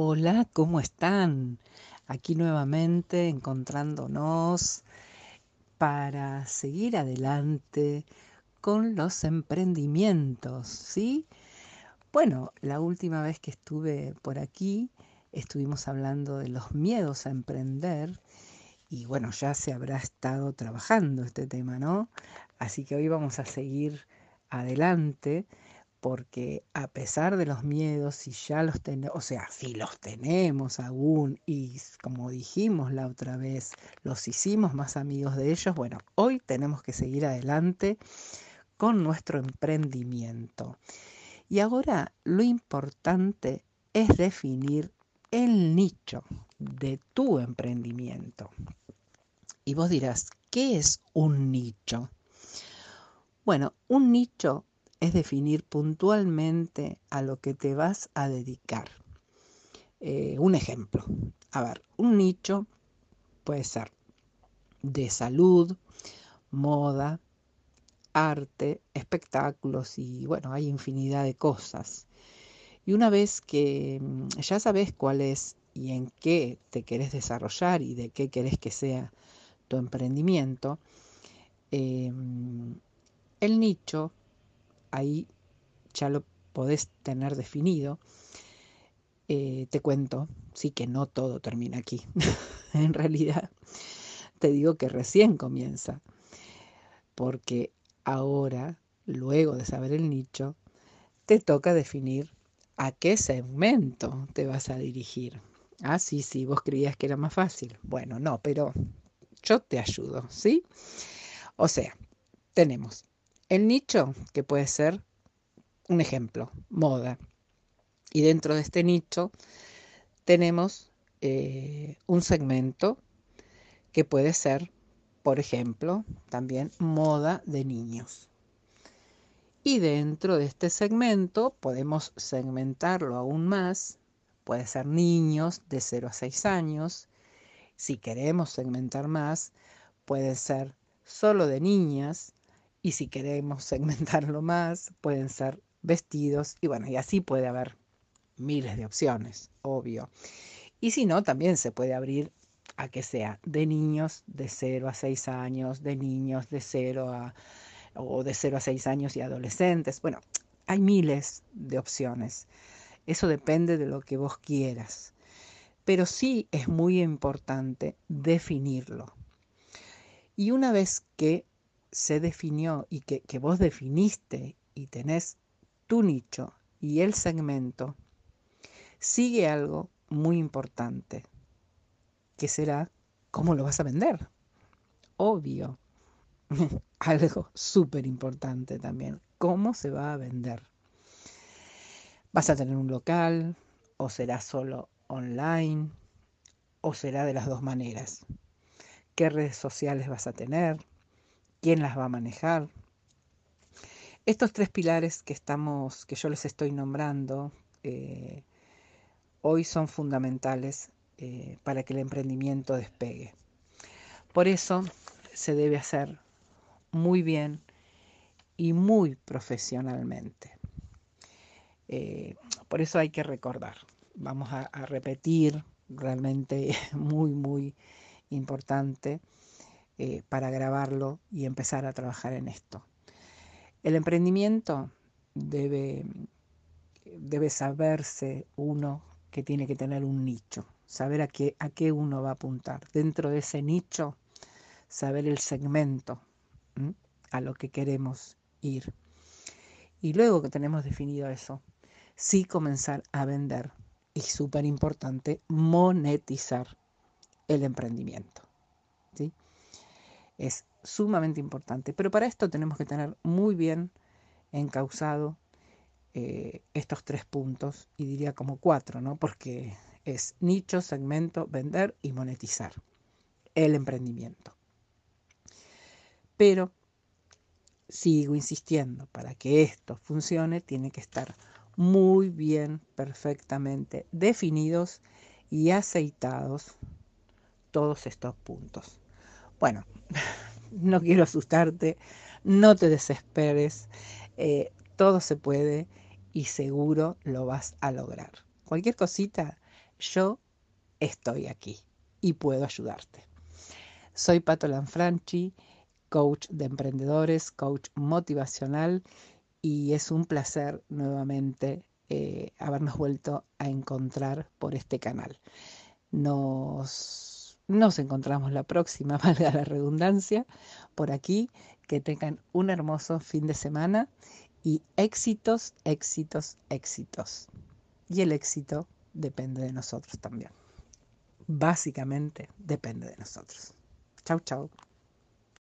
Hola, ¿cómo están? Aquí nuevamente encontrándonos para seguir adelante con los emprendimientos, ¿sí? Bueno, la última vez que estuve por aquí estuvimos hablando de los miedos a emprender y bueno, ya se habrá estado trabajando este tema, ¿no? Así que hoy vamos a seguir adelante porque a pesar de los miedos, si ya los tenemos, o sea, si los tenemos aún y como dijimos la otra vez, los hicimos más amigos de ellos, bueno, hoy tenemos que seguir adelante con nuestro emprendimiento. Y ahora lo importante es definir el nicho de tu emprendimiento. Y vos dirás, ¿qué es un nicho? Bueno, un nicho es definir puntualmente a lo que te vas a dedicar. Eh, un ejemplo, a ver, un nicho puede ser de salud, moda, arte, espectáculos y bueno, hay infinidad de cosas. Y una vez que mm, ya sabes cuál es y en qué te querés desarrollar y de qué querés que sea tu emprendimiento, em, el nicho ahí ya lo podés tener definido. Eh, te cuento, sí que no todo termina aquí. en realidad, te digo que recién comienza, porque ahora, luego de saber el nicho, te toca definir a qué segmento te vas a dirigir. Ah, sí, sí, vos creías que era más fácil. Bueno, no, pero yo te ayudo, ¿sí? O sea, tenemos el nicho, que puede ser un ejemplo, moda. Y dentro de este nicho tenemos eh, un segmento que puede ser, por ejemplo, también moda de niños. Y dentro de este segmento podemos segmentarlo aún más. Puede ser niños de 0 a 6 años. Si queremos segmentar más, puede ser solo de niñas y si queremos segmentarlo más, pueden ser vestidos y bueno, y así puede haber miles de opciones, obvio. Y si no, también se puede abrir a que sea de niños de 0 a 6 años, de niños de 0 a o de 0 a 6 años y adolescentes. Bueno, hay miles de opciones. Eso depende de lo que vos quieras. Pero sí es muy importante definirlo. Y una vez que se definió y que, vos definiste y tenés tu nicho y el segmento, sigue algo muy importante, que será cómo lo vas a vender. Obvio, algo súper importante también, cómo se va a vender. ¿Vas a tener un local o será solo online o será de las dos maneras? ¿Qué redes sociales vas a tener? Quién las va a manejar. Estos tres pilares que estamos, que yo les estoy nombrando, eh, hoy son fundamentales eh, para que el emprendimiento despegue. Por eso se debe hacer muy bien y muy profesionalmente. Eh, por eso hay que recordar. Vamos a repetir realmente muy, muy importante eh, para grabarlo y empezar a trabajar en esto. El emprendimiento debe, debe saberse uno que tiene que tener un nicho, saber a qué, a qué uno va a apuntar. Dentro de ese nicho, saber el segmento a lo que queremos ir. Y luego que tenemos definido eso, sí comenzar a vender y súper importante, monetizar el emprendimiento. Es sumamente importante. Pero para esto tenemos que tener muy bien encausado eh, estos tres puntos, y diría como cuatro, ¿no? Porque es nicho, segmento, vender y monetizar el emprendimiento. Pero sigo insistiendo, para que esto funcione tiene que estar muy bien, perfectamente definidos y aceitados todos estos puntos. Bueno, no quiero asustarte, no te desesperes, eh, todo se puede y seguro lo vas a lograr. Cualquier cosita, yo estoy aquí y puedo ayudarte. Soy Pato Lanfranchi, coach de emprendedores, coach motivacional y es un placer nuevamente eh, habernos vuelto a encontrar por este canal. Nos, nos encontramos la próxima, valga la redundancia, por aquí. Que tengan un hermoso fin de semana y éxitos, éxitos, éxitos. Y el éxito depende de nosotros también. Básicamente depende de nosotros. Chau, chau.